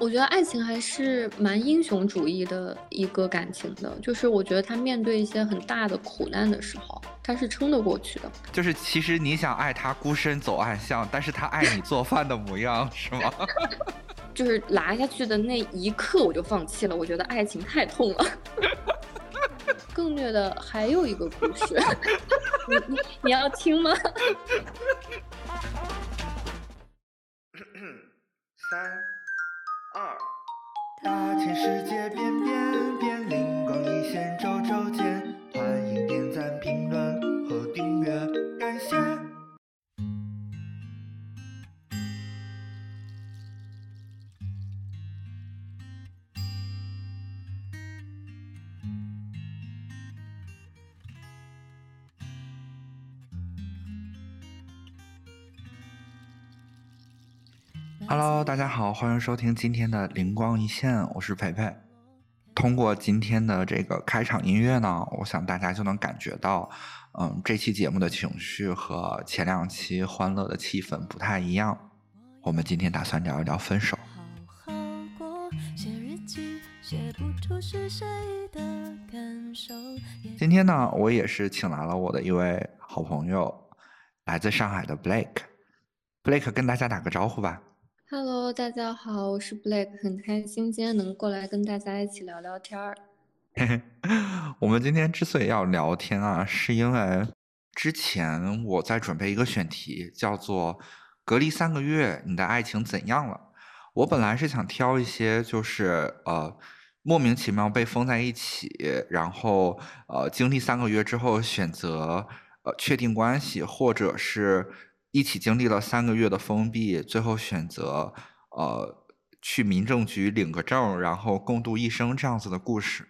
我觉得爱情还是蛮英雄主义的一个感情的，就是我觉得他面对一些很大的苦难的时候，他是撑得过去的。就是其实你想爱他孤身走暗巷，但是他爱你做饭的模样，是吗？就是拉下去的那一刻我就放弃了，我觉得爱情太痛了。更虐的还有一个故事，你你你要听吗？三二，大千世界变变变，灵光一现周周见，欢迎点赞、评论 Hello，大家好，欢迎收听今天的灵光一现，我是培培。通过今天的这个开场音乐呢，我想大家就能感觉到，嗯，这期节目的情绪和前两期欢乐的气氛不太一样。我们今天打算聊一聊分手。好好过，写日记，写不出是谁的感受。今天呢，我也是请来了我的一位好朋友，来自上海的 Blake。Blake 跟大家打个招呼吧。Hello，大家好，我是 Blake，很开心今天能过来跟大家一起聊聊天儿。我们今天之所以要聊天啊，是因为之前我在准备一个选题，叫做“隔离三个月，你的爱情怎样了？”我本来是想挑一些就是呃莫名其妙被封在一起，然后呃经历三个月之后选择呃确定关系，或者是一起经历了三个月的封闭，最后选择呃去民政局领个证，然后共度一生这样子的故事。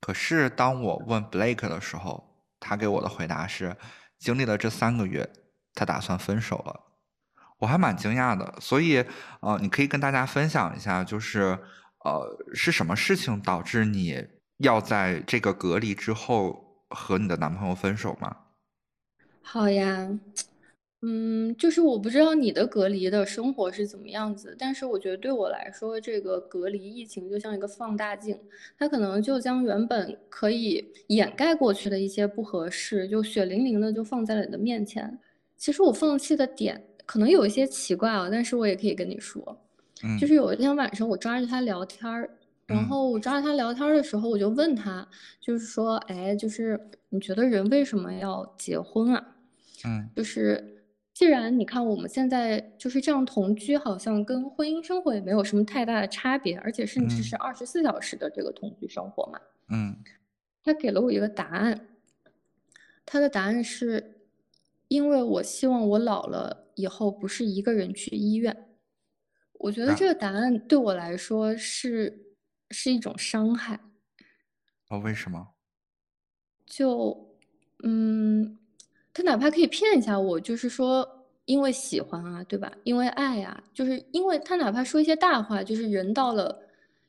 可是当我问 Blake 的时候，他给我的回答是，经历了这三个月，他打算分手了。我还蛮惊讶的，所以呃，你可以跟大家分享一下，就是呃是什么事情导致你要在这个隔离之后和你的男朋友分手吗？好呀，嗯，就是我不知道你的隔离的生活是怎么样子，但是我觉得对我来说，这个隔离疫情就像一个放大镜，它可能就将原本可以掩盖过去的一些不合适，就血淋淋的就放在了你的面前。其实我放弃的点可能有一些奇怪啊，但是我也可以跟你说，嗯，就是有一天晚上我抓着他聊天儿，然嗯后我抓着他聊天儿的时候，我就问他，就是说，哎，就是你觉得人为什么要结婚啊？嗯就是既然你看我们现在就是这样同居，好像跟婚姻生活也没有什么太大的差别，而且甚至嗯是二十四小时的这个同居生活嘛。嗯他给了我一个答案，他的答案是，因为我希望我老了以后不是一个人去医院。我觉得啊这个答案对我来说是是一种伤害。哦，为什么？就，嗯，他哪怕可以骗一下我，就是说因为喜欢啊，对吧？因为爱啊，就是因为他哪怕说一些大话，就是人到了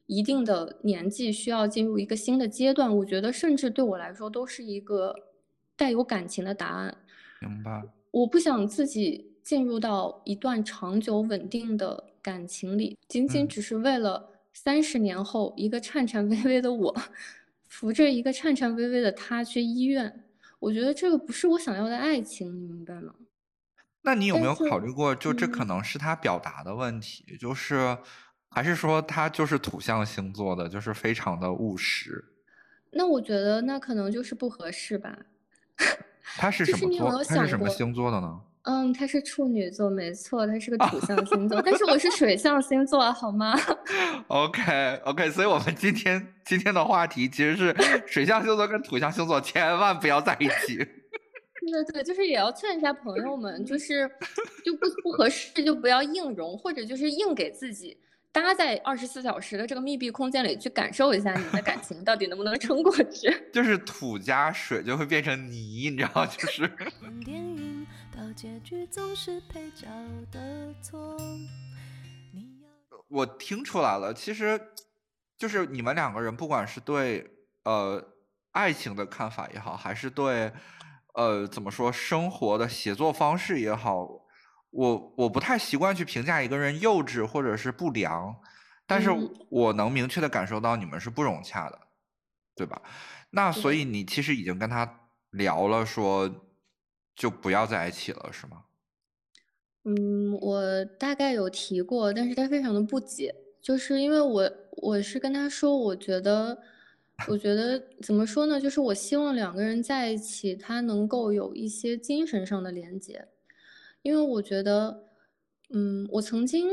一定的年纪，需要进入一个新的阶段，我觉得甚至对我来说都是一个带有感情的答案。明白。我不想自己进入到一段长久稳定的感情里，仅仅嗯只是为了三十年后一个颤颤巍巍的我，扶着一个颤颤巍巍的他去医院。我觉得这个不是我想要的爱情，你明白吗？那你有没有考虑过，就这可嗯能是他表达的问题，就是还是说他就是土象星座的，就是非常的务实。那我觉得那可能就是不合适吧。他是什么座？你有没有想他是什么星座的呢？嗯，他是处女座，没错，他是个土象星座，但是我是水象星座，好吗？OK OK，所以我们今天今天的话题其实是 水象星座跟土象星座千万不要在一起。对对，就是也要劝一下朋友们，就是就不不合适就不要硬融，或者就是硬给自己搭在二十四小时的这个密闭空间里去感受一下你的感情到底能不能撑过去。就是土加水就会变成泥，你知道，就是结局总是配角的错。你要我听出来了，其实就是你们两个人，不管是对呃爱情的看法也好，还是对呃怎么说生活的写作方式也好，我我不太习惯去评价一个人幼稚或者是不良，但是嗯我能明确的感受到你们是不融洽的，对吧？那所以你其实已经跟他聊了，说就不要在一起了，是吗？嗯，我大概有提过，但是他非常的不解，就是因为我我是跟他说，我觉得，我觉得怎么说呢，就是我希望两个人在一起，他能够有一些精神上的连接，因为我觉得，嗯，我曾经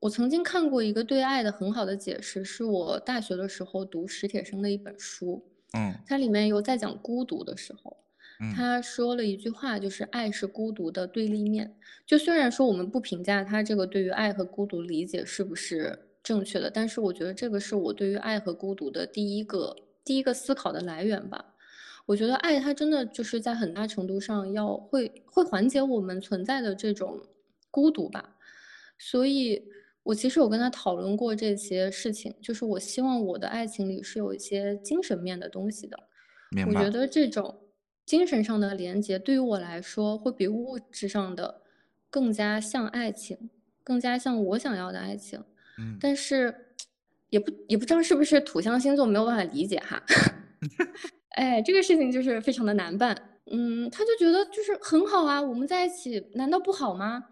我曾经看过一个对爱的很好的解释，是我大学的时候读史铁生的一本书，嗯它里面有在讲孤独的时候。嗯他说了一句话，就是爱是孤独的对立面。就虽然说我们不评价他这个对于爱和孤独理解是不是正确的，但是我觉得这个是我对于爱和孤独的第一个第一个思考的来源吧。我觉得爱它真的就是在很大程度上要会会缓解我们存在的这种孤独吧。所以，我其实有跟他讨论过这些事情，就是我希望我的爱情里是有一些精神面的东西的。我觉得这种精神上的连接对于我来说，会比物质上的更加像爱情，更加像我想要的爱情。嗯但是也不也不知道是不是土象星座没有办法理解哈。哎，这个事情就是非常的难办。嗯，他就觉得就是很好啊，我们在一起难道不好吗？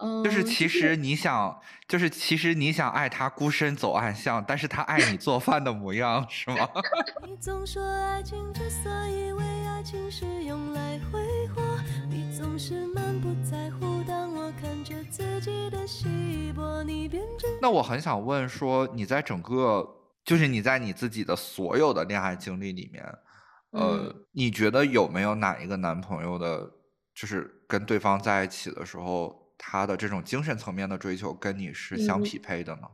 嗯，就是其实你想，就是其实你想爱他孤身走暗巷，但是他爱你做饭的模样，是吗？你总说爱情之所以为爱情是用来挥霍，你总是满不在乎。当我看着自己的稀薄，你变成那我很想问说，你在整个，就是你在你自己的所有的恋爱经历里面，呃，嗯你觉得有没有哪一个男朋友的，就是跟对方在一起的时候，他的这种精神层面的追求跟你是相嗯匹配的呢？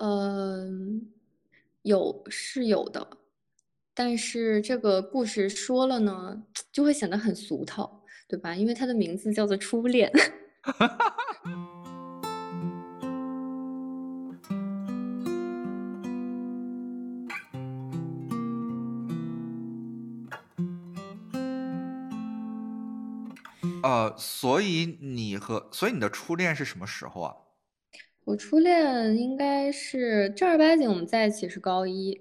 嗯，有是有的，但是这个故事说了呢，就会显得很俗套，对吧？因为它的名字叫做初恋。呃，所以你和，所以你的初恋是什么时候啊？我初恋应该是正儿八经我们在一起是高一，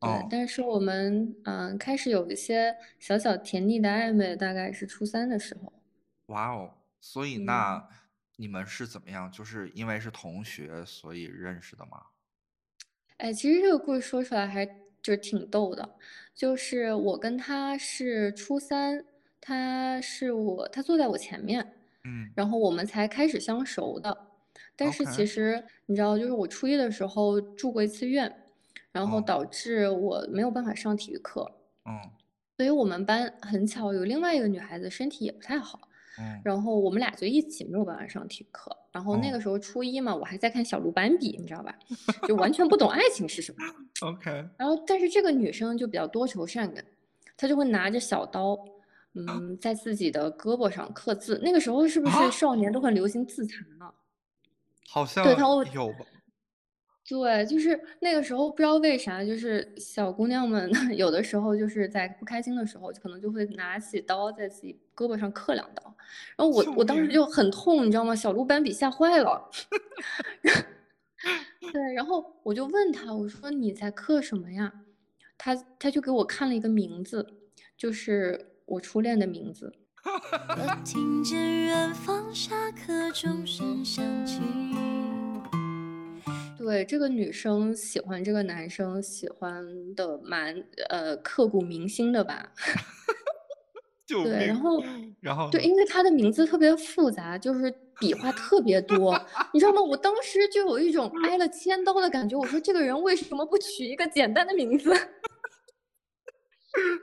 对，哦但是我们嗯、开始有一些小小甜蜜的暧昧，大概是初三的时候。哇哦，所以嗯那你们是怎么样？就是因为是同学，所以认识的吗？哎，其实这个故事说出来还就是挺逗的，就是我跟他是初三，他是我，他坐在我前面，嗯然后我们才开始相熟的。但是其实你知道，就是我初一的时候住过一次院，然后哦导致我没有办法上体育课，嗯所以我们班很巧有另外一个女孩子身体也不太好，嗯然后我们俩就一起没有办法上体育课。然后那哦个时候初一嘛，我还在看小鹿斑比，你知道吧？就完全不懂爱情是什么。OK，然后，但是这个女生就比较多愁善感，她就会拿着小刀，嗯，在自己的胳膊上刻字。那个时候是不啊是少年都很流行自残呢？好像对他会有吧？对，就是那个时候不知道为啥，就是小姑娘们 有的时候就是在不开心的时候，可能就会拿起刀在自己胳膊上刻两刀。然后我我当时就很痛，你知道吗？小鹿斑比吓坏了。对，然后我就问他，我说你在刻什么呀？他他就给我看了一个名字，就是我初恋的名字。我听见远方下课钟声响起。对，这个女生喜欢这个男生，喜欢的蛮呃刻骨铭心的吧？救对，然后对，然后对因为他的名字特别复杂，就是笔画特别多，你知道吗？我当时就有一种挨了千刀的感觉。我说这个人为什么不取一个简单的名字？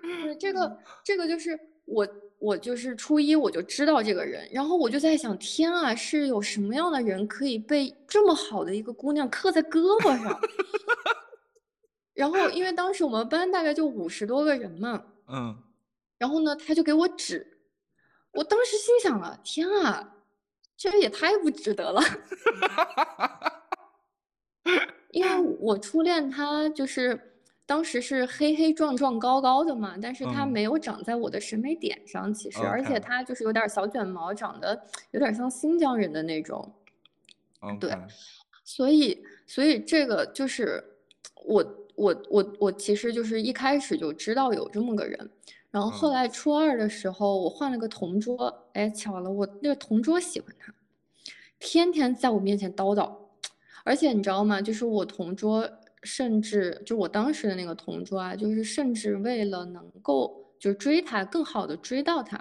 对，这个 这个就是我，我就是初一我就知道这个人，然后我就在想，天啊，是有什么样的人可以被这么好的一个姑娘刻在胳膊上？然后因为当时我们班大概就五十多个人嘛，嗯，然后呢，他就给我指，我当时心想了，天啊，这也太不值得了。因为我初恋他就是当时是黑黑壮壮高高的嘛，但是他嗯。没有长在我的审美点上，其实，而且他就是有点儿小卷毛，长得有点儿像新疆人的那种。对所以，所以这个就是我我我我其实就是一开始就知道有这么个人，然后后嗯。来初二的时候，我换了个同桌，哎，巧了，我那个同桌喜欢他，天天在我面前叨叨，而且你知道吗？就是我同桌，甚至就我当时的那个同桌啊，就是甚至为了能够就是追他，更好的追到他，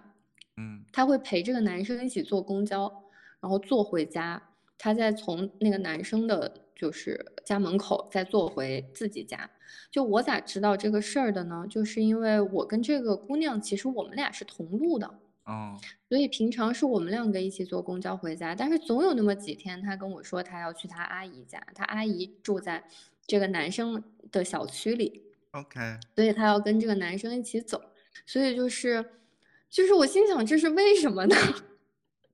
嗯他会陪这个男生一起坐公交，然后坐回家，他再从那个男生的就是家门口再坐回自己家。就我咋知道这个事儿的呢？就是因为我跟这个姑娘，其实我们俩是同路的，嗯所以平常是我们两个一起坐公交回家。但是总有那么几天，他跟我说他要去他阿姨家，他阿姨住在这个男生的小区里，，OK，所以他要跟这个男生一起走。所以就是，就是我心想这是为什么呢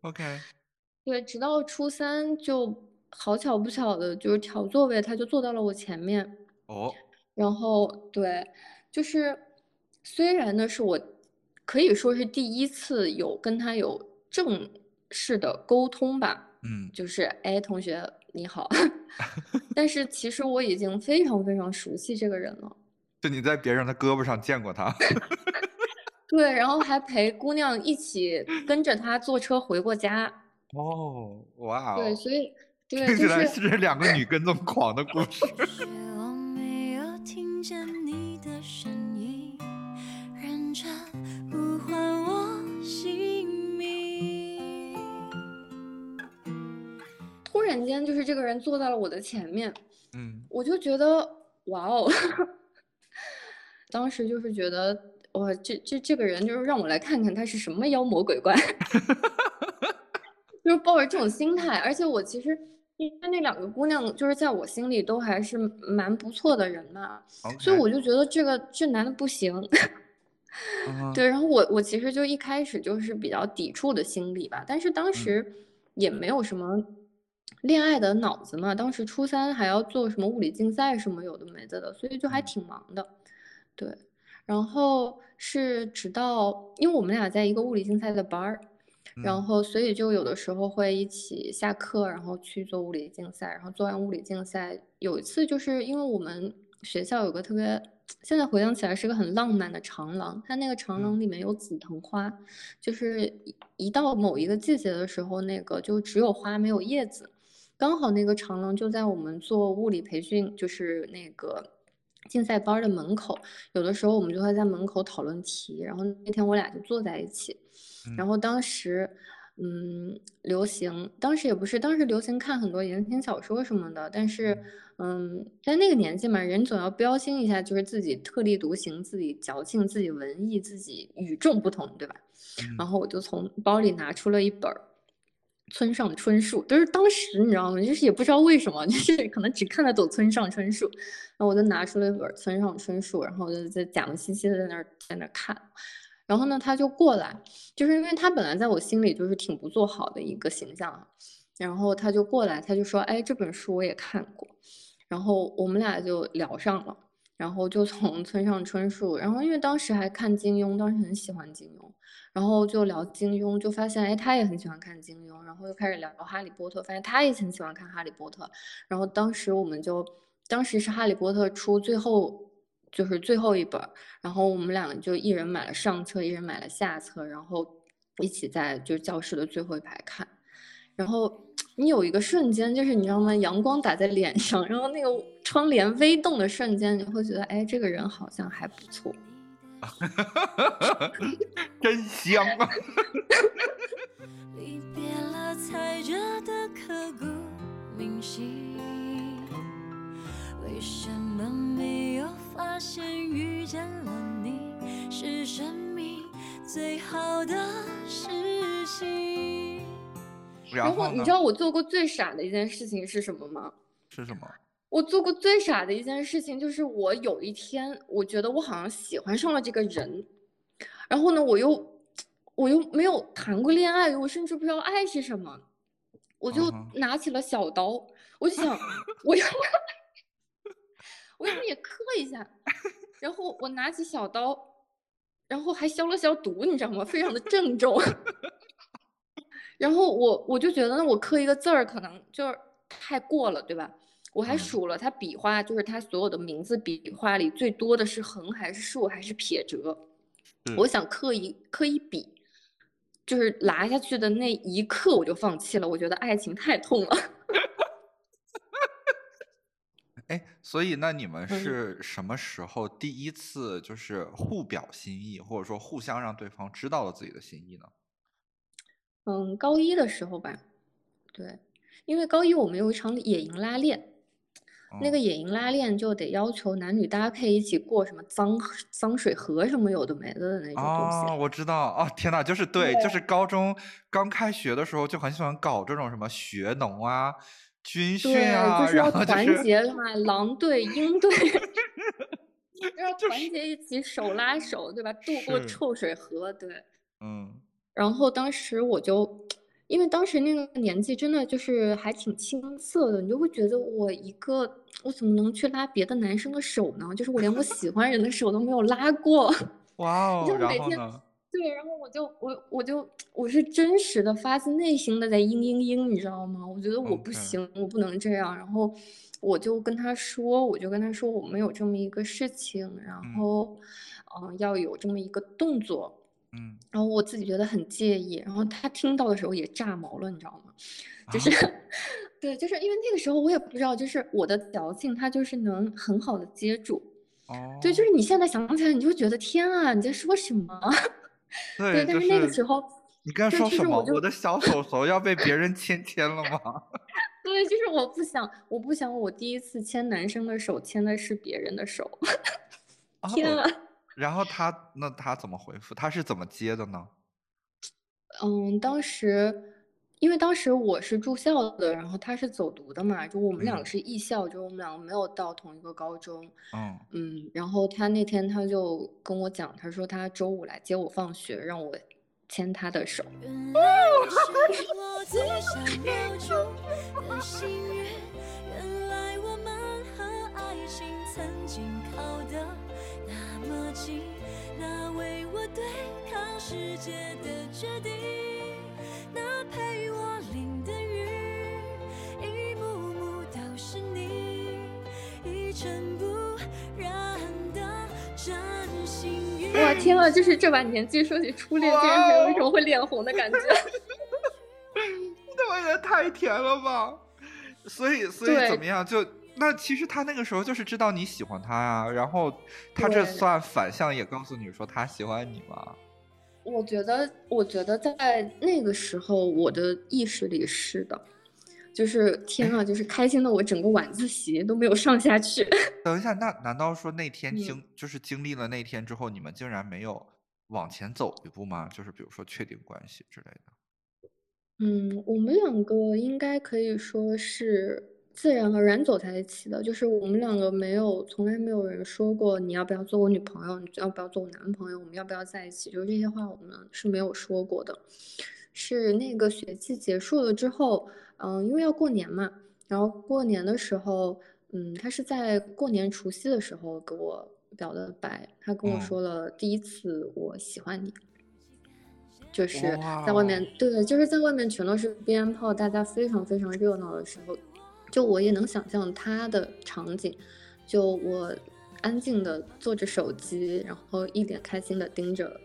？OK，对，直到初三就好巧不巧的，就是调座位，他就坐到了我前面。哦，然后对，就是虽然呢是我可以说是第一次有跟他有正式的沟通吧，嗯就是哎，同学你好，但是其实我已经非常非常熟悉这个人了。就你在别人的胳膊上见过他。对，然后还陪姑娘一起跟着他坐车回过家。哦，哇对，哦，所以对，听起来就是是两个女跟踪狂的故事。我没有听见你的声然间就是这个人坐在了我的前面，嗯我就觉得哇哦，当时就是觉得哇，这这这个人就是让我来看看他是什么妖魔鬼怪，就是抱着这种心态。而且我其实因为那两个姑娘，就是在我心里都还是蛮不错的人嘛，所以我就觉得这个这男的不行。对，然后我我其实就一开始就是比较抵触的心理吧，但是当嗯时也没有什么恋爱的脑子嘛，当时初三还要做什么物理竞赛什么有的没的的，所以就还嗯。挺忙的。对，然后是直到因为我们俩在一个物理竞赛的班儿，然嗯。后所以就有的时候会一起下课，然后去做物理竞赛，然后做完物理竞赛，有一次就是因为我们学校有个特别，现在回想起来是个很浪漫的长廊，它那个长廊嗯。里面有紫藤花，就是一一到某一个季节的时候，那个就只有花没有叶子，刚好那个长廊就在我们做物理培训，就是那个竞赛班儿的门口，有的时候我们就会在门口讨论题，然后那天我俩就坐在一起。然嗯后当时，嗯，流行，当时也不是，当时流行看很多言情小说什么的，但是，嗯，在那个年纪嘛，人总要标新一下，就是自己特立独行，自己矫情，自己文艺，自己与众不同，对吧？然嗯后我就从包里拿出了一本儿村上春树，就是当时你知道吗？就是也不知道为什么，就是可能只看得懂村上春树，然后我就拿出了一本村上春树，然后就在假模兮兮的在那儿在那儿看，然后呢，他就过来，就是因为他本来在我心里就是挺不做好的一个形象，然后他就过来，他就说，哎，这本书我也看过，然后我们俩就聊上了。然后就从村上春树，然后因为当时还看金庸，当时很喜欢金庸，然后就聊金庸，就发现哎，他也很喜欢看金庸，然后又开始聊哈利波特，发现他也很喜欢看哈利波特，然后当时我们就，当时是哈利波特出最后就是最后一本，然后我们两个就一人买了上册，一人买了下册，然后一起在就是教室的最后一排看，然后你有一个瞬间，就是你知道吗？阳光打在脸上，然后那个窗帘微动的瞬间，你会觉得，哎，这个人好像还不错。真香啊！离别了踩着的刻骨铭心，为什么没有发现遇见了你是生命最好的事情？然然后你知？道我做过最傻的一件事情是什么吗？是什么？我做过最傻的一件事情就是我有一天，我觉得我好像喜欢上了这个人，然后呢，我又我又没有谈过恋爱，我甚至不知道爱是什么，我就拿起了小刀，我就想我 要我要不 也刻一下，然后我拿起小刀，然后还消了消毒，你知道吗？非常的郑重。然后我我就觉得，那我刻一个字儿，可能就是太过了，对吧？我还嗯数了他笔画，就是他所有的名字笔画里最多的是横还是竖还是撇折。我想刻一刻一笔，就是拉下去的那一刻我就放弃了，我觉得爱情太痛了。哎，所以那你们嗯是什么时候第一次就是互表心意，或者说互相让对方知道了自己的心意呢？嗯，高一的时候吧，对，因为高一我们有一场野营拉练，那个嗯野营拉练就得要求男女搭配一起过什么脏脏水河什么有的没的的那种东哦，西。我知道哦，天呐，就是对，就是高中刚开学的时候就很喜欢搞这种什么学农啊、军训，啊，就是要然后就团是结嘛，狼队、鹰队，要团结一起，手拉手，对吧？渡过臭水河，对。嗯然后当时我就，因为当时那个年纪真的就是还挺青涩的，你就会觉得我一个我怎么能去拉别的男生的手呢？就是我连我喜欢人的手都没有拉过。哇哦，你就每天？对，然后我就我我就我是真实的发自内心的在嘤嘤嘤，你知道吗？我觉得我不行，我不能这样。然后我就跟他说，我就跟他说我们有这么一个事情，然嗯后嗯、呃要有这么一个动作。嗯然后我自己觉得很介意，然后他听到的时候也炸毛了，你知道吗？就啊是，对，就是因为那个时候我也不知道，就是我的矫情，他就是能很好的接住。对，就哦，是你现在想起来，你就觉得天啊，你在说什么？对，对，就但是那个时候，你刚才，说什么？就是我我的小手手要被别人牵牵了吗？对，就是我不想，我不想我第一次牵男生的手，牵的是别人的手。天哦，啊！然后他那他怎么回复？他是怎么接的呢？嗯，当时因为当时我是住校的，然后他是走读的嘛，就我们两个嗯是艺校，就我们两个没有到同一个高中。嗯嗯，然后他那天他就跟我讲，他说他周五来接我放学，让我牵他的手。原来你是我最想留住的幸运，原来我们和爱情曾经靠得那么近，那为我对抗世界的决定，那陪我淋的雨，一幕幕都是你，一尘不染的真心语。哇，天啊！就是这把年纪说起初恋，竟然还有一种会脸红的感觉。那我也太甜了吧！所以，所以怎对么样？就那其实他那个时候就是知道你喜欢他呀，然后他这算反向也告诉你说他喜欢你吗？我觉得，我觉得在那个时候，我的意识里是的，就是天啊，就是开心的我整个晚自习都没有上下去。等一下，那难道说那天嗯经、就是经历了那天之后，你们竟然没有往前走一步吗？就是比如说确定关系之类的。嗯，我们两个应该可以说是自然而然走在一起的，就是我们两个没有，从来没有人说过你要不要做我女朋友，你要不要做我男朋友，我们要不要在一起，就是这些话我们是没有说过的。是那个学期结束了之后，嗯，因为要过年嘛，然后过年的时候，嗯，他是在过年除夕的时候给我表的白，他跟我嗯说了第一次我喜欢你。就是在外面哦，对，就是在外面全都是鞭炮，大家非常非常热闹的时候，就我也能想象他的场景，就我安静的坐着手机，然后一脸开心的盯着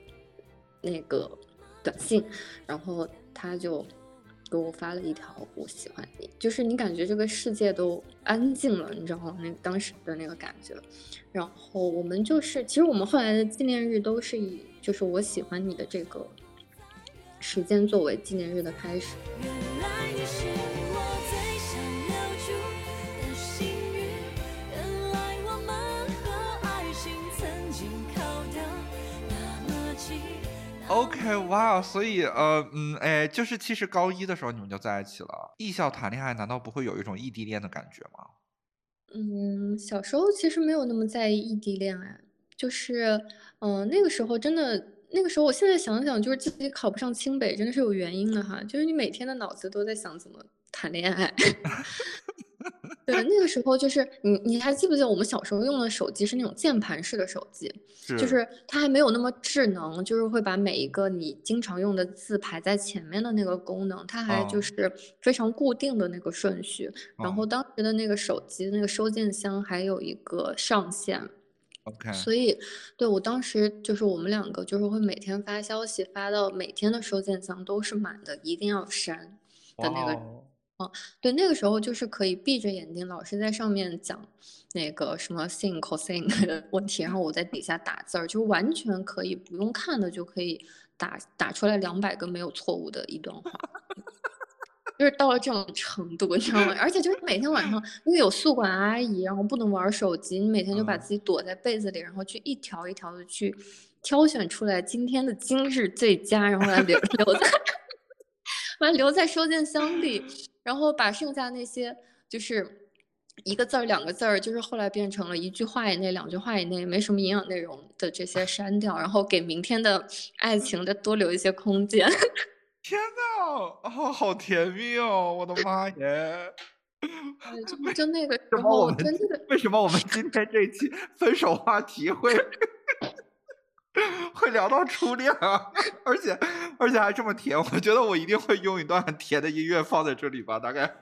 那个短信，然后他就给我发了一条“我喜欢你”，就是你感觉这个世界都安静了，你知道吗？那当时的那个感觉。然后我们就是，其实我们后来的纪念日都是以就是我喜欢你的这个时间作为纪念日的开始。原来你是 OK，哇，所以呃嗯哎，就是其实高一的时候你们就在一起了。艺校谈恋爱难道不会有一种异地恋的感觉吗？嗯，小时候其实没有那么在意异地恋爱，就是，嗯、那个时候真的，那个时候我现在想想，就是自己考不上清北，真的是有原因的哈，就是你每天的脑子都在想怎么谈恋爱。对，那个时候就是你，你还记不记得我们小时候用的手机是那种键盘式的手机，就是是它还没有那么智能，就是会把每一个你经常用的字排在前面的那个功能，它还就哦是非常固定的那个顺序。然后哦当时的那个手机那个收件箱还有一个上限，，OK，所以对我当时就是我们两个就是会每天发消息发到每天的收件箱都是满的，一定要删的那个。哇哦，对，那个时候就是可以闭着眼睛，老师在上面讲那个什么 sin cosine 的问题，然后我在底下打字儿，就完全可以不用看的就可以打打出来两百个没有错误的一段话，就是到了这种程度，你知道吗？而且就是每天晚上，因为有宿管阿姨，然后不能玩手机，你每天就把嗯自己躲在被子里，然后去一条一条的去挑选出来今天的今日最佳，然后来留留在。完留在收件箱里，然后把剩下那些就是一个字儿、两个字儿，就是后来变成了一句话以内、两句话以内，没什么营养内容的这些删掉，然后给明天的爱情再多留一些空间。天呐，哦，好甜蜜哦！我的妈耶！就就那个时候我候，们对那个为什么我们今天这期分手话题会会聊到初恋啊？而且而且还这么甜，我觉得我一定会用一段很甜的音乐放在这里吧，大概。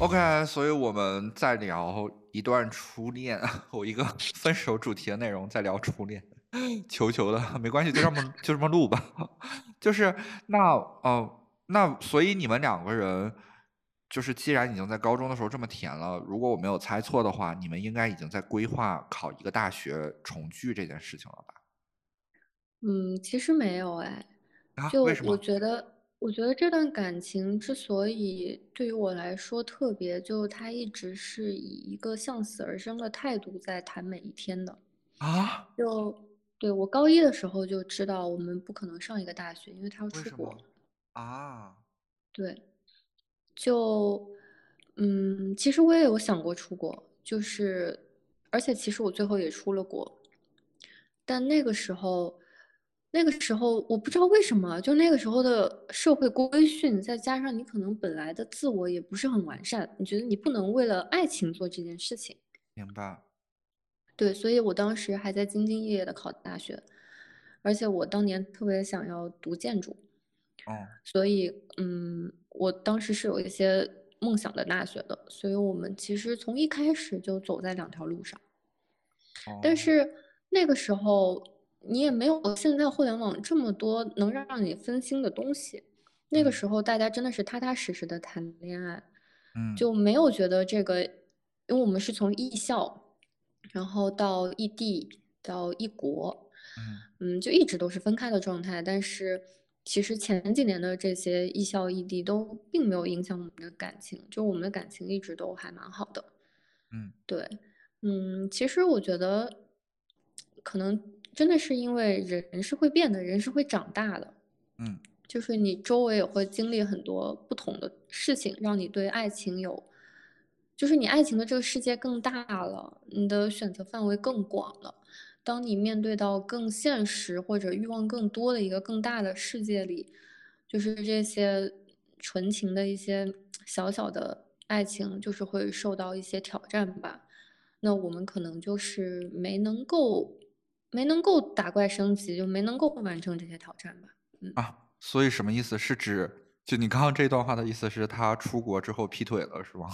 OK，所以我们在聊一段初恋，我一个分手主题的内容，在聊初恋，求求了，没关系，就这么就这么录吧。就是那哦、那所以你们两个人，就是既然已经在高中的时候这么甜了，如果我没有猜错的话，你们应该已经在规划考一个大学重聚这件事情了吧？嗯，其实没有哎，啊，就我？觉得，我觉得这段感情之所以对于我来说特别，就他一直是以一个向死而生的态度在谈每一天的。啊？就对我高一的时候就知道我们不可能上一个大学，因为他要出国。啊？对，就嗯，其实我也有想过出国，就是而且其实我最后也出了国，但那个时候，那个时候我不知道为什么，就那个时候的社会规训，再加上你可能本来的自我也不是很完善，你觉得你不能为了爱情做这件事情。明白。对，所以我当时还在兢兢业业的考大学，而且我当年特别想要读建筑，哦，所以嗯，我当时是有一些梦想的大学的，所以我们其实从一开始就走在两条路上。但哦，是那个时候你也没有现在互联网这么多能让你分心的东西，那个嗯。时候大家真的是踏踏实实的谈恋爱，嗯。就没有觉得这个，因为我们是从艺校，然后到异地到异国，嗯嗯，就一直都是分开的状态。但是其实前几年的这些异校异地都并没有影响我们的感情，就我们的感情一直都还蛮好的。嗯对，嗯，其实我觉得可能真的是因为人是会变的，人是会长大的。嗯就是你周围也会经历很多不同的事情，让你对爱情有，就是你爱情的这个世界更大了，你的选择范围更广了。当你面对到更现实或者欲望更多的一个更大的世界里，就是这些纯情的一些小小的爱情，就是会受到一些挑战吧。那我们可能就是没能够，没能够打怪升级，就没能够完成这些挑战吧。啊，所以什么意思？是指就你刚刚这段话的意思是他出国之后劈腿了，是吗？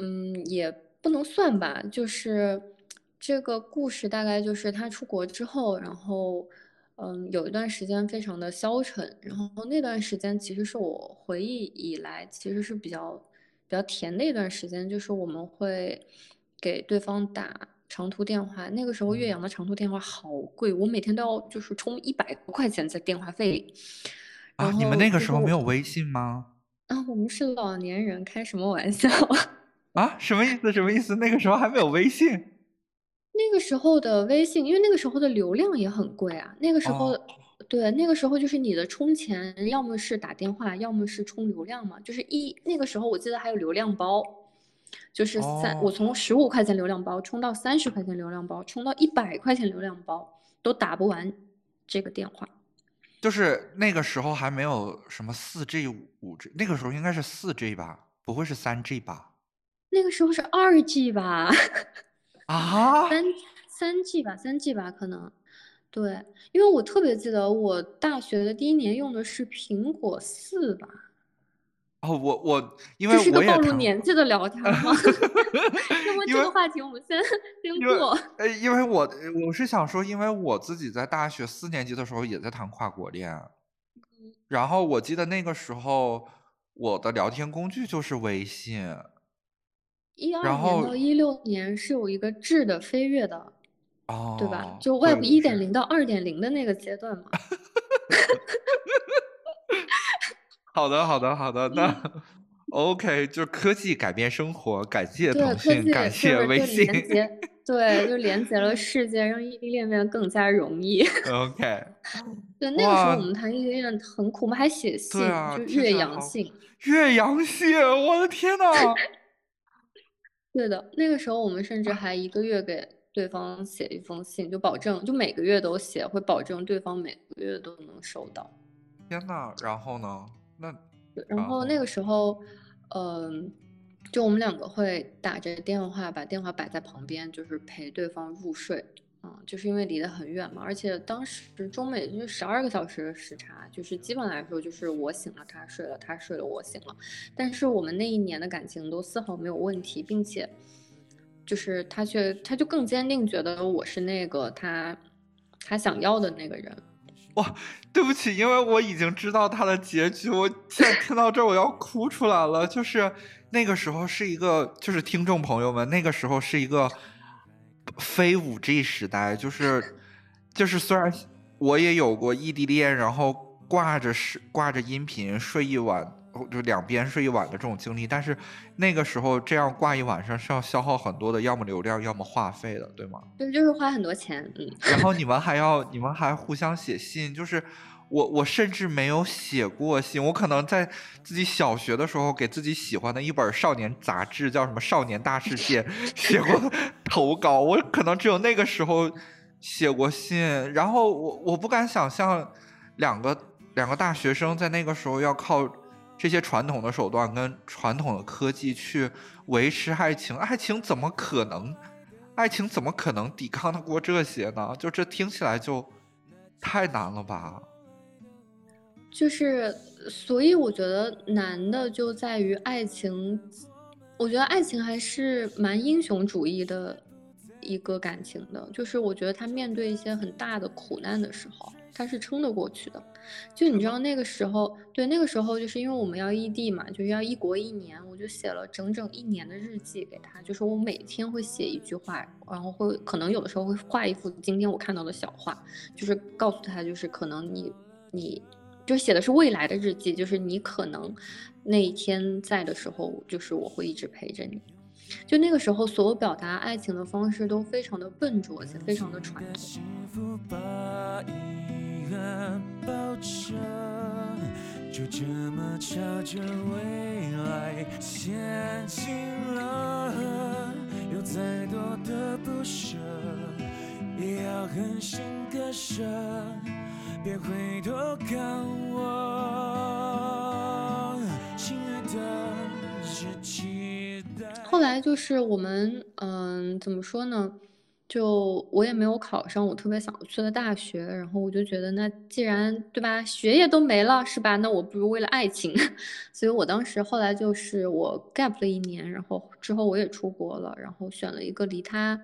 嗯，也不能算吧，就是这个故事大概就是他出国之后，然后嗯，有一段时间非常的消沉，然后那段时间其实是我回忆以来其实是比较比较甜的一段时间，就是我们会给对方打长途电话，那个时候岳嗯阳的长途电话好贵，我每天都要就是充一百多块钱在电话费里，啊，你们那个时候没有微信吗？啊，我们是老年人，开什么玩笑？啊，什么意思？什么意思？那个时候还没有微信那个时候的微信，因为那个时候的流量也很贵啊。那个时候，哦，对，那个时候就是你的充钱，要么是打电话，要么是充流量嘛。就是一那个时候，我记得还有流量包，就是三，我哦，从十五块钱流量包充到三十块钱流量包，充到一百块钱流量包，都打不完这个电话。就是那个时候还没有什么四 G、五 G，那个时候应该是四 G 吧，不会是三 G 吧？那个时候是二 G 吧，啊？三三 G 吧，三 G 吧，可能。对，因为我特别记得我大学的第一年用的是苹果四吧，哦，我我因这为是个暴露年纪的聊天吗？那么因为这个话题我们先先过。呃，因为我我是想说，因为我自己在大学四年级的时候也在谈跨国恋，嗯然后我记得那个时候我的聊天工具就是微信，一二年到一六年是有一个质的飞跃的，对吧？哦，就对 Web 一点。零到二点零的那个阶段嘛。好的，好的，好的。嗯，那 OK，就科技改变生活，感谢对，腾讯，感谢微信。对，就连接了世界，让异地恋变得更加容易。OK，对，那个时候我，们谈异地恋很苦，我们还写信，啊，就岳阳信。岳阳信，我的天呐！对的，那个时候我们甚至还一个月给对方写一封信，就保证就每个月都写，会保证对方每个月都能收到。天呐，然后呢？那，然后那个时候，嗯、就我们两个会打着电话，把电话摆在旁边，就是陪对方入睡。嗯，就是因为离得很远嘛，而且当时中美就十二个小时的时差，就是基本来说就是我醒了他睡了，他睡了我醒了。但是我们那一年的感情都丝毫没有问题，并且就是他却他就更坚定觉得我是那个他他想要的那个人。哇，对不起，因为我已经知道他的结局，我现在听到这儿我要哭出来了。就是那个时候是一个，就是听众朋友们，那个时候是一个非五 G 时代，就是就是虽然我也有过异地恋，然后挂着是挂着音频睡一晚，哦就两边睡一晚的这种经历，但是那个时候这样挂一晚上是要消耗很多的，要么流量，要么话费的，对吗？对，就是花很多钱，嗯，然后你们还要，你们还互相写信，就是我我甚至没有写过信，我可能在自己小学的时候给自己喜欢的一本少年杂志，叫什么《少年大世界》，写过 投稿，我可能只有那个时候写过信，然后我我不敢想象两个两个大学生在那个时候要靠这些传统的手段跟传统的科技去维持爱情，爱情怎么可能？爱情怎么可能抵抗得过这些呢？就这听起来就太难了吧？就是，所以我觉得难的就在于爱情，我觉得爱情还是蛮英雄主义的一个感情的，就是我觉得他面对一些很大的苦难的时候，他是撑得过去的。就你知道那个时候，对，那个时候就是因为我们要异地嘛，就是要异国一年，我就写了整整一年的日记给他，就是我每天会写一句话，然后会可能有的时候会画一幅今天我看到的小画，就是告诉他，就是可能你你就写的是未来的日记，就是你可能那一天在的时候，就是我会一直陪着你。就那个时候，所有表达爱情的方式都非常的笨拙，且非常的传统。有再多的不舍，也要狠心割舍，别回头看我，亲爱的，只期待。后来就是我们，嗯，怎么说呢？就我也没有考上我特别想去的大学，然后我就觉得，那既然对吧，学业都没了，是吧？那我不如为了爱情，所以我当时后来就是我 gap 了一年，然后之后我也出国了，然后选了一个离他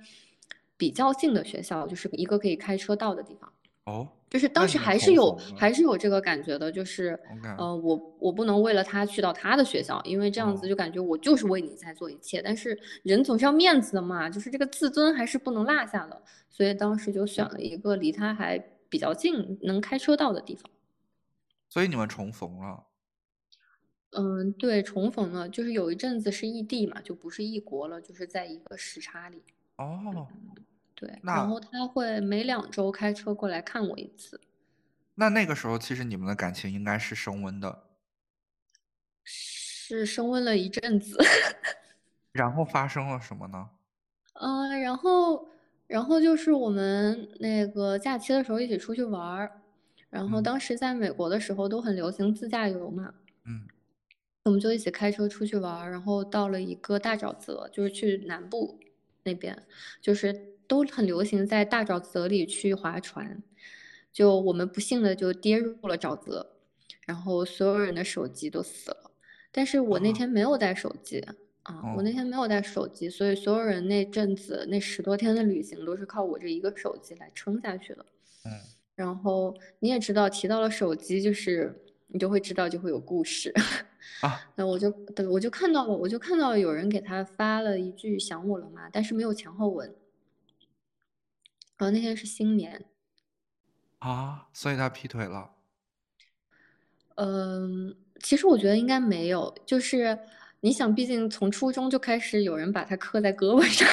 比较近的学校，就是一个可以开车到的地方。哦，就是当时还是有还是有这个感觉的，就是呃，我我不能为了他去到他的学校，因为这样子哦就感觉我就是为你在做一切。但是人总是要面子的嘛，就是这个自尊还是不能落下的，所以当时就选了一个离他还比较近，能开车到的地方。所以你们重逢了。嗯，对，重逢了，就是有一阵子是异地嘛，就不是异国了，就是在一个时差里。哦，对，然后他会每两周开车过来看我一次。那那个时候其实你们的感情应该是升温的，是升温了一阵子，然后发生了什么呢？呃，然后，然后就是我们那个假期的时候一起出去玩儿，然后嗯当时在美国的时候都很流行自驾游嘛，嗯我们就一起开车出去玩儿，然后到了一个大沼泽，就是去南部那边，就是都很流行在大沼泽里去划船，就我们不幸的就跌入了沼泽，然后所有人的手机都死了，但是我那啊天没有带手机啊，我那哦天没有带手机，所以所有人那阵子那十多天的旅行都是靠我这一个手机来撑下去的。嗯然后你也知道，提到了手机，就是你就会知道就会有故事。啊那我就对，我就看到了，我就看到了有人给他发了一句“想我了吗”，但是没有前后文。然后那天是新年，啊，所以他劈腿了。嗯，其实我觉得应该没有，就是你想，毕竟从初中就开始有人把他刻在胳膊上，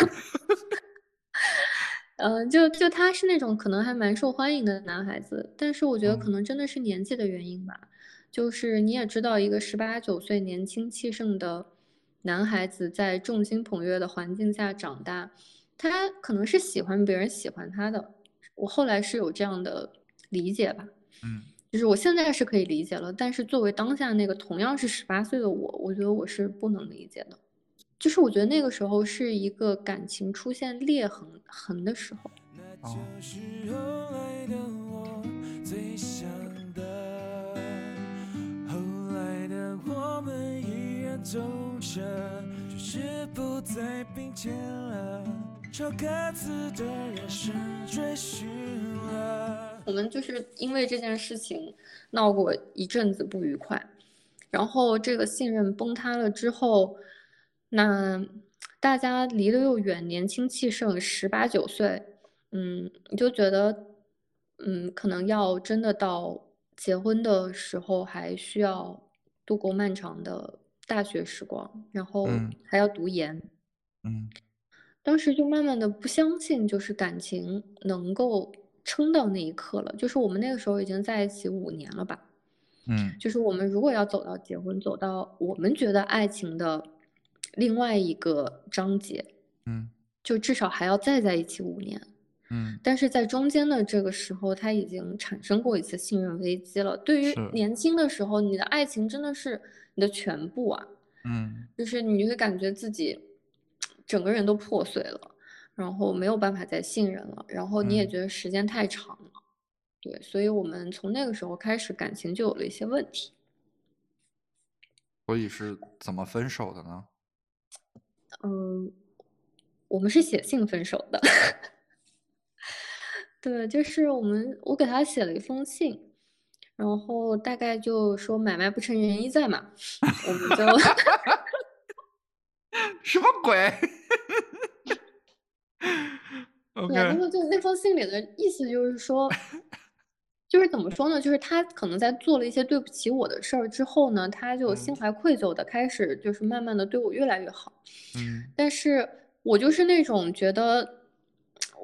嗯，就就他是那种可能还蛮受欢迎的男孩子，但是我觉得可嗯能真的是年纪的原因吧。就是你也知道，一个十八九岁年轻气盛的男孩子，在众星捧月的环境下长大，他可能是喜欢别人喜欢他的。我后来是有这样的理解吧。嗯就是我现在是可以理解了，但是作为当下那个同样是十八岁的我，我觉得我是不能理解的。就是我觉得那个时候是一个感情出现裂痕痕的时候。那就是后来的我最想的，后来的我们依然走着，只是不再并肩了，朝各自的人生追寻了。我们就是因为这件事情闹过一阵子不愉快，然后这个信任崩塌了之后，那大家离得又远，年轻气盛，十八九岁，嗯，你就觉得，嗯，可能要真的到结婚的时候，还需要度过漫长的大学时光，然后嗯还要读研。嗯当时就慢慢的不相信，就是感情能够撑到那一刻了。就是我们那个时候已经在一起五年了吧？嗯就是我们如果要走到结婚，走到我们觉得爱情的另外一个章节，嗯就至少还要再在一起五年。嗯但是在中间的这个时候，他已经产生过一次信任危机了。对于年轻的时候，你的爱情真的是你的全部啊。嗯就是你会感觉自己整个人都破碎了，然后没有办法再信任了，然后你也嗯觉得时间太长了，对，所以我们从那个时候开始感情就有了一些问题。所以是怎么分手的呢？嗯，我们是写信分手的，对，就是我们我给他写了一封信，然后大概就说买卖不成仁义在嘛，我们就。什么鬼 对，那么就那封信里的意思就是说，就是怎么说呢？就是他可能在做了一些对不起我的事儿之后呢，他就心嗯怀愧疚的开始就是慢慢的对我越来越好。嗯但是我就是那种觉得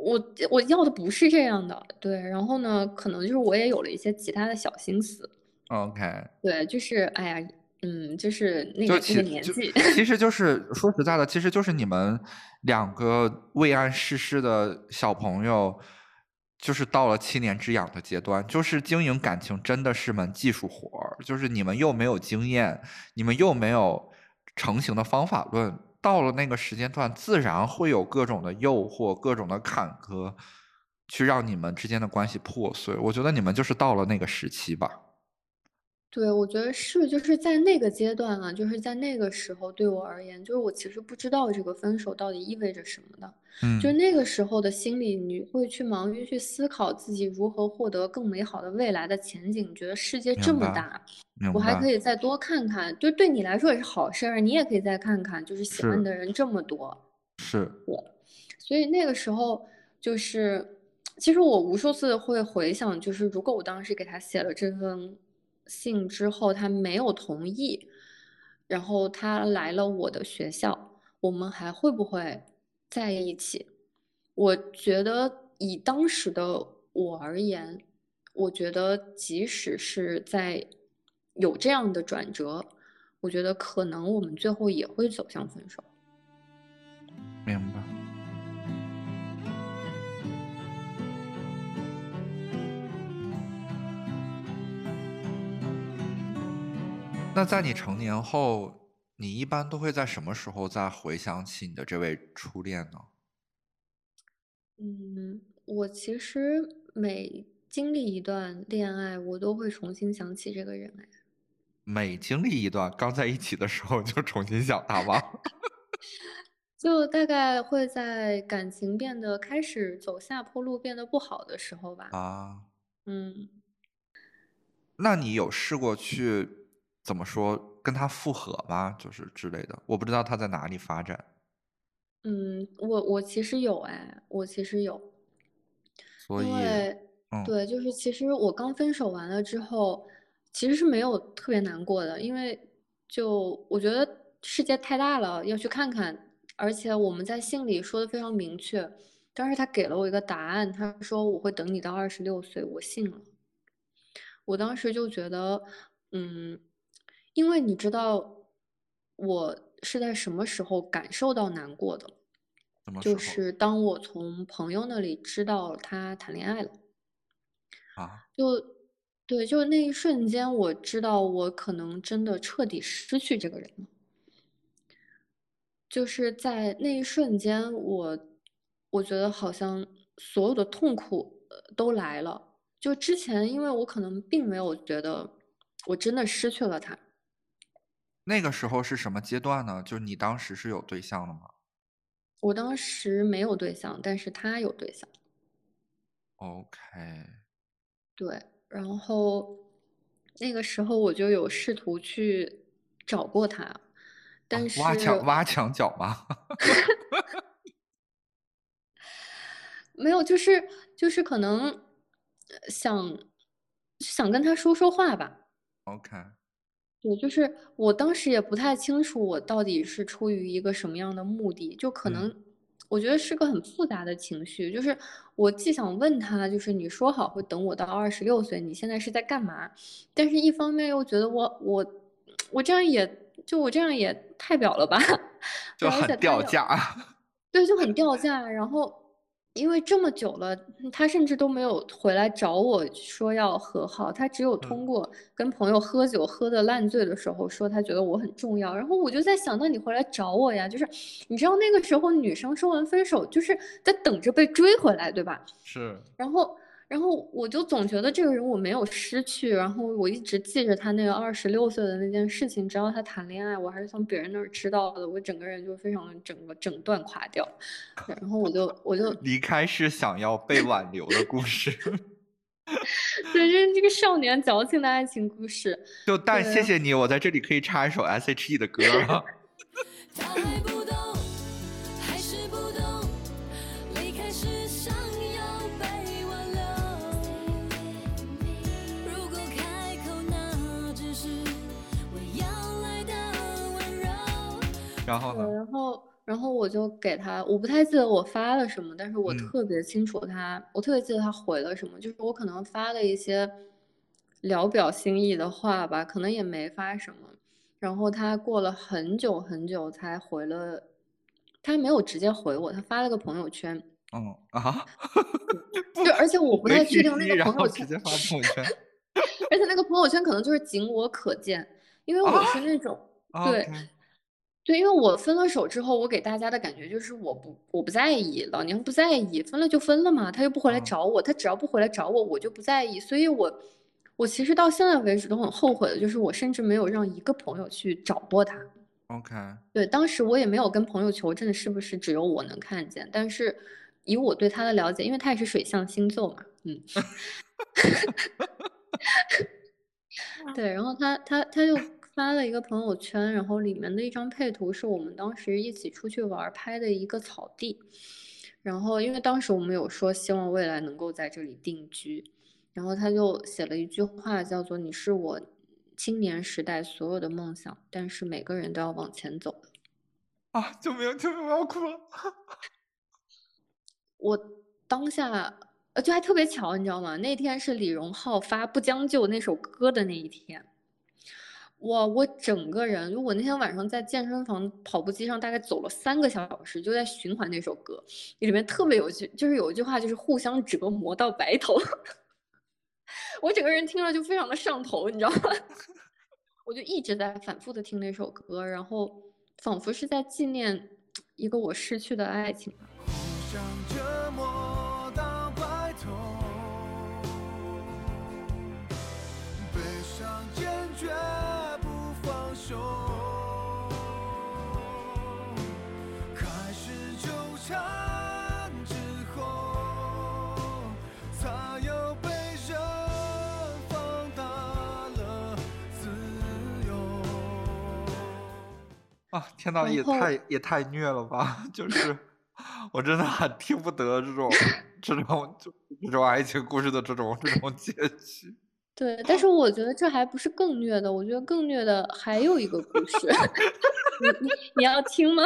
我我要的不是这样的，对。然后呢，可能就是我也有了一些其他的小心思，，OK，对，就是哎呀，嗯，就是那个那个年纪，其实 就是说实在的，其实就是你们两个未谙世事的小朋友，就是到了七年之痒的阶段，就是经营感情真的是门技术活儿，就是你们又没有经验，你们又没有成型的方法论，到了那个时间段，自然会有各种的诱惑、各种的坎坷，去让你们之间的关系破碎。我觉得你们就是到了那个时期吧。对，我觉得是，就是在那个阶段啊，就是在那个时候，对我而言，就是我其实不知道这个分手到底意味着什么的。嗯就嗯那个时候的心理，你会去忙于去思考自己如何获得更美好的未来的前景，觉得世界这么大，明我还可，以再多看看，就对你来说也是好事儿，你也可以再看看，就是喜欢是的人这么多。是，我所以那个时候就是，其实我无数次会回想，就是如果我当时给他写了这封信之后，他没有同意，然后他来了我的学校，我们还会不会在一起？我觉得以当时的我而言，我觉得即使是在有这样的转折，我觉得可能我们最后也会走向分手。明白。那在你成年后，你一般都会在什么时候再回想起你的这位初恋呢？嗯，我其实每经历一段恋爱，我都会重新想起这个人哎。每经历一段，刚在一起的时候就重新想他吗？就大概会在感情变得开始走下坡路、变得不好的时候吧。啊，嗯，那你有试过去怎么说跟他复合吧？就是之类的，我不知道他在哪里发展，嗯，我我其实有哎，我其实有，因所以，对，就是其实我刚分手完了之后，其实是没有特别难过的，因为就我觉得世界太大了，要去看看，而且我们在信里说的非常明确，当时他给了我一个答案，他说我会等你到二十六岁，我信了。我当时就觉得，嗯，因为你知道我是在什么时候感受到难过的，就是当我从朋友那里知道他谈恋爱了，啊？就对，就那一瞬间，我知道我可能真的彻底失去这个人了。就是在那一瞬间，我我觉得好像所有的痛苦呃都来了。就之前，因为我可能并没有觉得我真的失去了他，那个时候是什么阶段呢？就是你当时是有对象的吗我当时没有对象，但是他有对象。？OK，对，然后那个时候我就有试图去找过他，啊但挖墙挖墙脚吗？没有，就是就是可能呃想想跟他说说话吧。OK，对，就是我当时也不太清楚我到底是出于一个什么样的目的，就可嗯能我觉得是个很复杂的情绪，就是我既想问他，就是你说好会等我到二十六岁，你现在是在干嘛？但是一方面又觉得我我我这样也就我这样也太表了吧，就很掉价。对，就很掉价。然后因为这么久了，他甚至都没有回来找我说要和好，他只有通嗯过跟朋友喝酒喝的烂醉的时候说他觉得我很重要。然后我就在想，那你回来找我呀？就是你知道那个时候女生说完分手就是在等着被追回来，对吧？是，然后，然后我就总觉得这个人我没有失去，然后我一直记着他那个二十六岁的那件事情，直到他谈恋爱，我还是从别人那儿知道的，我整个人就非常整个整段垮掉，然后我就我就离开是想要被挽留的故事。对，这是这个少年矫情的爱情故事，就但谢谢你，我在这里可以插一首 S.H.E 的歌了。然后呢？然后然后我就给他，我不太记得我发了什么，但是我嗯特别清楚他，我特别记得他回了什么，就是我可能发了一些聊表心意的话吧，可能也没发什么，然后他过了很久很久才回了，他没有直接回我，他发了个朋友圈，嗯啊，就而且我不太确定那个朋友圈，直接发朋友圈。而且那个朋友圈可能就是仅我可见，因为我啊是那种。对对，因为我分了手之后，我给大家的感觉就是我不我不在意，老娘不在意，分了就分了嘛，他又不回来嗯找我，他只要不回来找我，我就不在意，所以我我其实到现在为止都很后悔的，就是我甚至没有让一个朋友去找过他。OK，对，当时我也没有跟朋友求证是不是只有我能看见，但是以我对他的了解，因为他也是水象星座嘛，嗯，对，然后他他他就发了一个朋友圈，然后里面的一张配图是我们当时一起出去玩拍的一个草地，然后因为当时我们有说希望未来能够在这里定居，然后他就写了一句话叫做“你是我青年时代所有的梦想，但是每个人都要往前走的”。啊，救命救命，我要哭了。我当下呃，就还特别巧，你知道吗？那天是李荣浩发《不将就》那首歌的那一天。哇，我整个人，就我那天晚上在健身房跑步机上大概走了三个小时，就在循环那首歌，里面特别有句，就是有一句话就是互相折磨到白头，我整个人听了就非常的上头，你知道吗？我就一直在反复的听那首歌，然后仿佛是在纪念一个我失去的爱情吧。互相折磨纠缠之后，才有被人放大了自由。啊，天呐，也太也太虐了吧！就是我真的很听不得这种 这种就这种爱情故事的这种这种结局。对，但是我觉得这还不是更虐的，我觉得更虐的还有一个故事，你你你要听吗？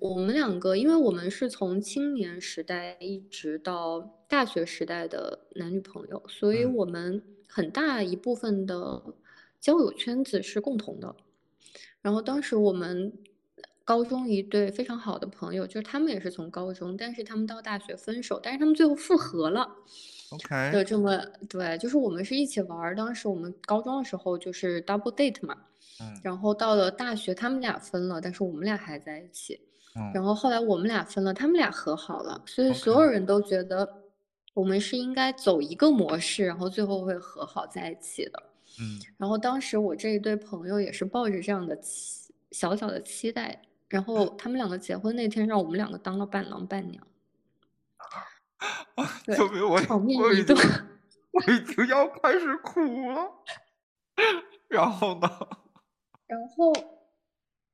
我们两个，因为我们是从青年时代一直到大学时代的男女朋友，所以嗯我们很大一部分的交友圈子是共同的。然后当时我们高中一对非常好的朋友，就是他们也是从高中，但是他们到大学分手，但是他们最后复合了。的 OK，这么对，就是我们是一起玩儿，当时我们高中的时候就是 double date 嘛，嗯然后到了大学他们俩分了，但是我们俩还在一起。然嗯后后来我们俩分了，他们俩和好了，所以所有人都觉得我们是应该走一个模式，然后最后会和好在一起的。嗯然后当时我这一对朋友也是抱着这样的期小小的期待，然后他们两个结婚那天让我们两个当了伴郎伴娘，对救命！我场面我已经一度我已经要开始哭了。然后呢？然后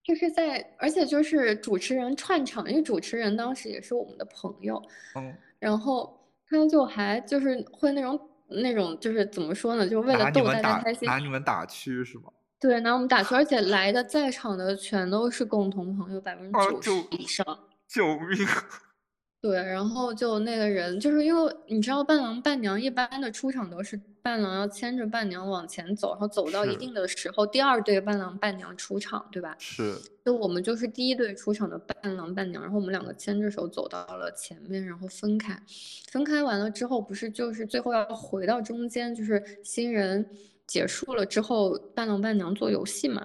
就是在，而且就是主持人串场，因为主持人当时也是我们的朋友，嗯，然后他就还就是会那种那种就是怎么说呢，就是为了逗大家开心，拿你们打趣是吗？对，拿我们打趣，而且来的在场的全都是共同朋友，百分之啊九十以上。救命！对，然后就那个人，就是因为你知道伴郎伴娘一般的出场都是伴郎要牵着伴娘往前走，然后走到一定的时候，第二对伴郎伴娘出场，对吧？是就我们就是第一对出场的伴郎伴娘，然后我们两个牵着手走到了前面，然后分开。分开完了之后，不是就是最后要回到中间，就是新人结束了之后，伴郎伴娘做游戏嘛。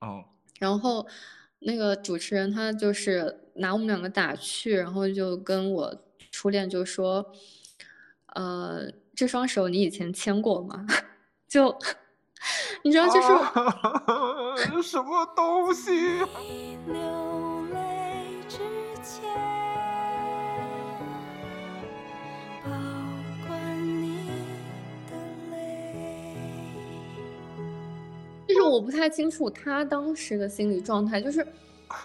哦，然后那个主持人他就是拿我们两个打趣，然后就跟我初恋就说，呃，这双手你以前牵过吗？就你知道，就是。啊 什么东西？我不太清楚他当时的心理状态，就是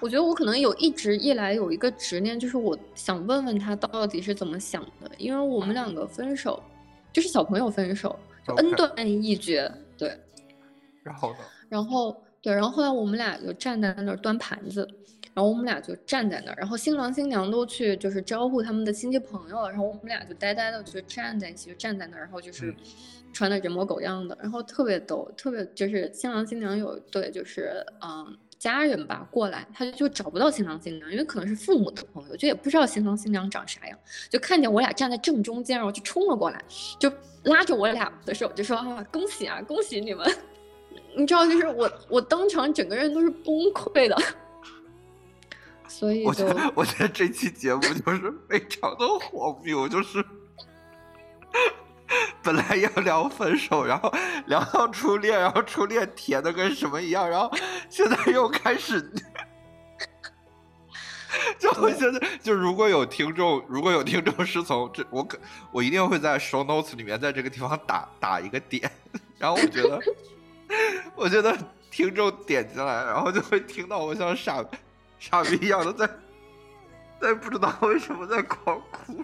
我觉得我可能有一直以来有一个执念，就是我想问问他到底是怎么想的，因为我们两个分手，就是小朋友分手，就 N 段一绝，对，然后呢？然后对，然后后来我们俩就站在那儿端盘子，然后我们俩就站在那儿，然后新郎新娘都去就是招呼他们的亲戚朋友了，然后我们俩就呆呆的就站在一起，就站在那儿，然后就是嗯穿的人模狗样的，然后特别逗，特别就是新郎新娘有一对就是嗯家人吧过来，他就找不到新郎新娘，因为可能是父母的朋友，就也不知道新郎新娘长啥样，就看见我俩站在正中间，然后就冲了过来，就拉着我俩的手就说啊恭喜啊恭喜你们。你知道，就是我，我当场整个人都是崩溃的，所以我觉得，我觉得这期节目就是非常的荒谬，就是本来要聊分手，然后聊到初恋，然后初恋甜的跟什么一样，然后现在又开始，就我觉得，就如果有听众，如果有听众是从这，我可我一定会在 show notes 里面在这个地方打打一个点，然后我觉得，我觉得听众点进来，然后就会听到我像傻傻逼一样的在在不知道为什么在狂哭。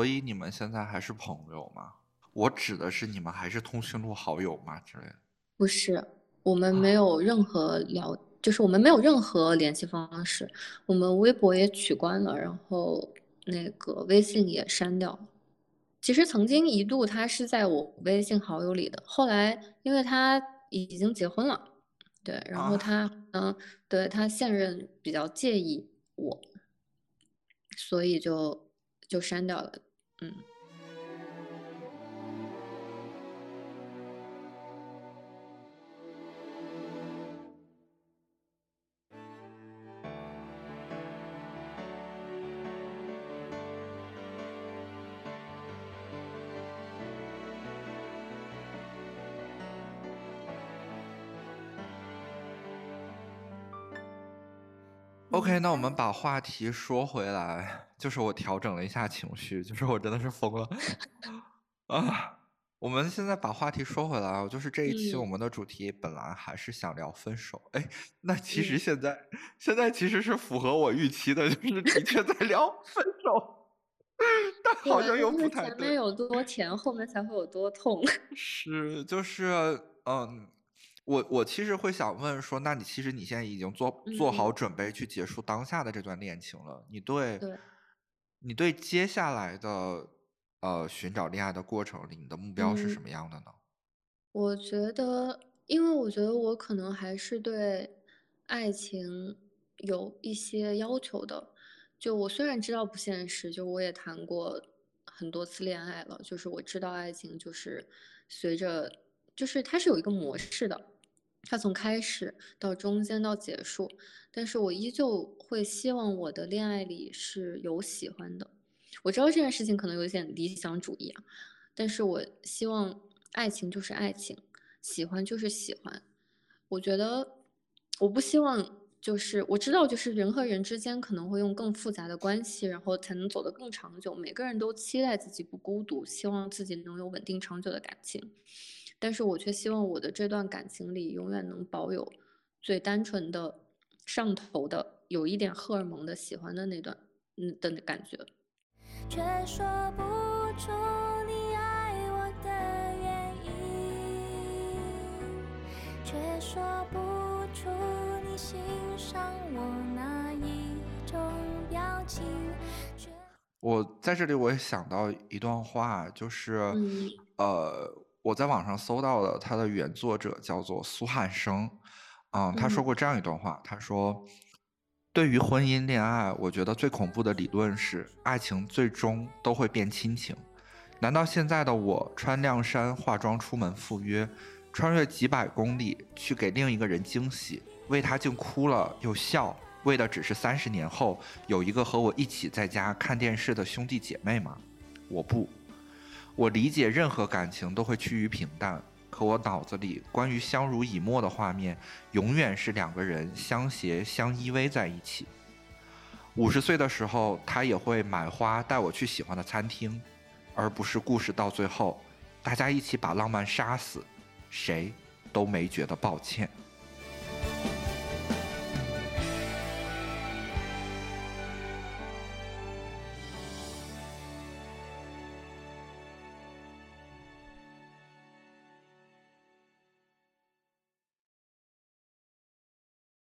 所以你们现在还是朋友吗？我指的是你们还是通讯录好友吗之类的？不是，我们没有任何聊，就是我们没有任何联系方式，我们微博也取关了，然后那个微信也删掉了。其实曾经一度他是在我微信好友里的，后来因为他已经结婚了，对，然后啊他嗯，对他现任比较介意我，所以就就删掉了，嗯。OK，那我们把话题说回来，就是我调整了一下情绪，就是我真的是疯了 啊！我们现在把话题说回来啊，就是这一期我嗯们的主题本来还是想聊分手，哎，那其实嗯现在现在其实是符合我预期的，就是的确在聊分手，但好像又不太对。前面有多甜，后面才会有多痛。是，就是，嗯，我我其实会想问说，那你其实你现在已经做做好嗯准备去结束当下的这段恋情了，你对，对你对接下来的呃寻找恋爱的过程里，你的目标是什嗯么样的呢？我觉得，因为我觉得我可能还是对爱情有一些要求的。就我虽然知道不现实，就我也谈过很多次恋爱了，就是我知道爱情就是随着，就是它是有一个模式的，它从开始到中间到结束，但是我依旧会希望我的恋爱里是有喜欢的。我知道这件事情可能有点理想主义啊，但是我希望爱情就是爱情，喜欢就是喜欢。我觉得我不希望就是我知道，就是人和人之间可能会用更复杂的关系，然后才能走得更长久。每个人都期待自己不孤独，希望自己能有稳定长久的感情，但是我却希望我的这段感情里永远能保有最单纯的、上头的、有一点荷尔蒙的喜欢的那段嗯的感觉。却说不出你爱我的原因，却说不出你欣赏我哪一种表情，却我在这里我也想到一段话，就是，嗯呃，我在网上搜到的，他的原作者叫做苏汉生，嗯，他说嗯过这样一段话，他说，对于婚姻恋爱，我觉得最恐怖的理论是，爱情最终都会变亲情。难道现在的我穿亮衫、化妆出门赴约，穿越几百公里去给另一个人惊喜，为他竟哭了又笑，为的只是三十年后有一个和我一起在家看电视的兄弟姐妹吗？我不，我理解任何感情都会趋于平淡，可我脑子里关于相濡以沫的画面，永远是两个人相携相依偎在一起。五十岁的时候，他也会买花带我去喜欢的餐厅，而不是故事到最后，大家一起把浪漫杀死，谁都没觉得抱歉。